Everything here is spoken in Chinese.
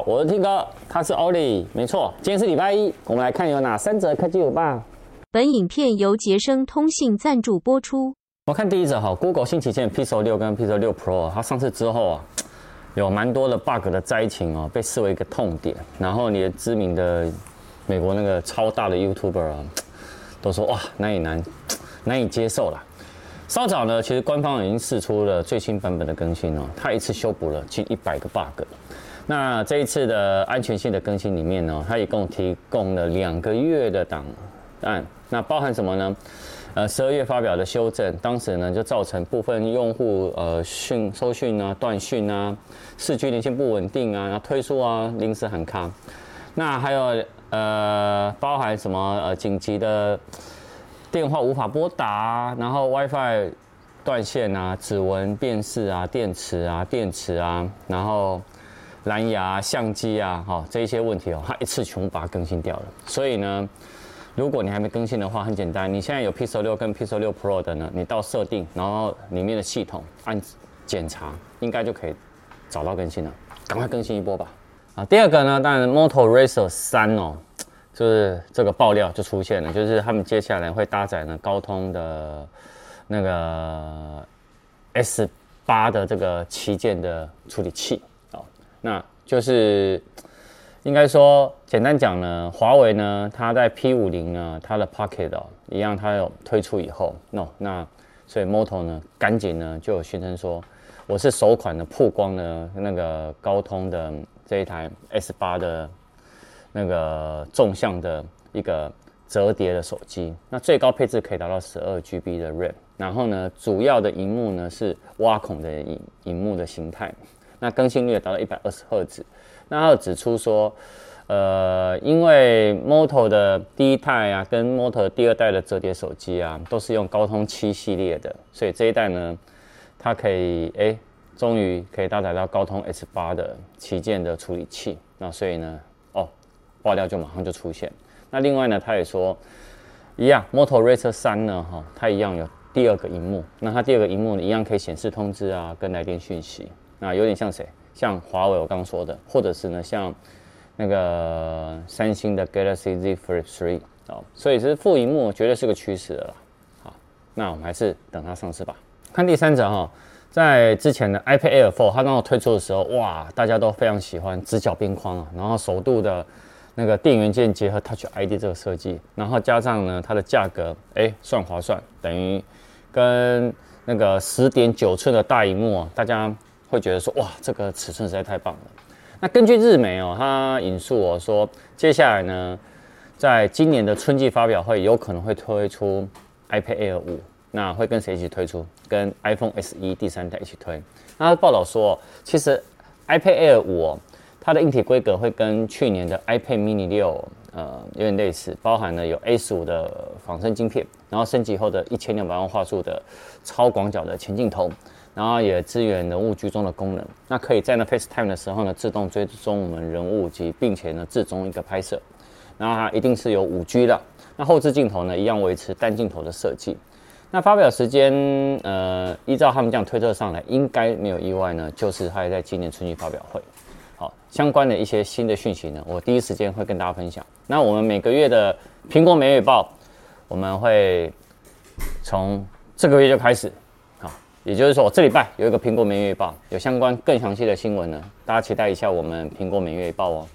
好，我是 T 哥，他是 Ollie，没错，今天是礼拜一，我们来看有哪三则科技舞报。本影片由杰生通信赞助播出。我看第一则哈，Google 新旗舰 Pixel 6跟 Pixel 6 Pro，它上市之后啊，有蛮多的 bug 的灾情哦，被视为一个痛点。然后连知名的美国那个超大的 YouTuber 啊，都说哇难以难难以接受了。稍早呢，其实官方已经释出了最新版本的更新哦，它一次修补了近一百个 bug。那这一次的安全性的更新里面呢，它一共提供了两个月的档案，那包含什么呢？呃，十二月发表的修正，当时呢就造成部分用户呃讯收讯啊断讯啊，四 G 连线不稳定啊，然后推出啊临时很卡。那还有呃包含什么呃紧急的电话无法拨打，然后 WiFi 断线啊，指纹辨识啊，电池啊电池啊，然后蓝牙相机啊，哈这一些问题哦，它一次全部把它更新掉了。所以呢。如果你还没更新的话，很简单，你现在有 Pixel 6跟 Pixel 6 Pro 的呢，你到设定，然后里面的系统按检查，应该就可以找到更新了，赶快更新一波吧。啊，第二个呢，当然 Moto Razr 3哦，就是这个爆料就出现了，就是他们接下来会搭载呢高通的那个 S 八的这个旗舰的处理器，那就是。应该说，简单讲呢，华为呢，它在 P 五零呢，它的 Pocket 哦，一样，它有推出以后，no，那所以 Moto 呢，赶紧呢就有宣称说，我是首款的曝光呢那个高通的这一台 S 八的那个纵向的一个折叠的手机，那最高配置可以达到十二 GB 的 RAM，然后呢，主要的荧幕呢是挖孔的荧荧幕的形态，那更新率达到一百二十赫兹。那他有指出说，呃，因为 Moto 的第一代啊，跟 Moto 第二代的折叠手机啊，都是用高通七系列的，所以这一代呢，它可以，哎，终于可以搭载到高通 S 八的旗舰的处理器。那所以呢，哦，爆料就马上就出现。那另外呢，他也说，一样，Moto Razr 3呢，哈，它一样有第二个荧幕。那它第二个荧幕呢，一样可以显示通知啊，跟来电讯息。那有点像谁？像华为我刚刚说的，或者是呢，像那个三星的 Galaxy Z Flip 3哦，所以这是副荧幕绝对是个趋势了。好，那我们还是等它上市吧。看第三者哈，在之前的 iPad Air 4它刚好推出的时候，哇，大家都非常喜欢直角边框啊，然后首度的那个电源键结合 Touch ID 这个设计，然后加上呢它的价格，哎，算划算，等于跟那个十点九寸的大荧幕啊，大家。会觉得说哇，这个尺寸实在太棒了。那根据日媒哦，他引述我说，接下来呢，在今年的春季发表会有可能会推出 iPad Air 五，那会跟谁一起推出？跟 iPhone SE 第三代一起推。那报道说，其实 iPad Air 五，它的硬体规格会跟去年的 iPad Mini 六呃有点类似，包含了有 A 十五的仿生晶片，然后升级后的一千两百万画素的超广角的前镜头。然后也支援人物居中的功能，那可以在那 FaceTime 的时候呢，自动追踪我们人物及并且呢自中一个拍摄，然后它一定是有 5G 的。那后置镜头呢，一样维持单镜头的设计。那发表时间，呃，依照他们这样推测上来，应该没有意外呢，就是它在今年春季发表会。相关的一些新的讯息呢，我第一时间会跟大家分享。那我们每个月的苹果每月报，我们会从这个月就开始。好也就是说，我这礼拜有一个苹果每月报，有相关更详细的新闻呢，大家期待一下我们苹果每月报哦。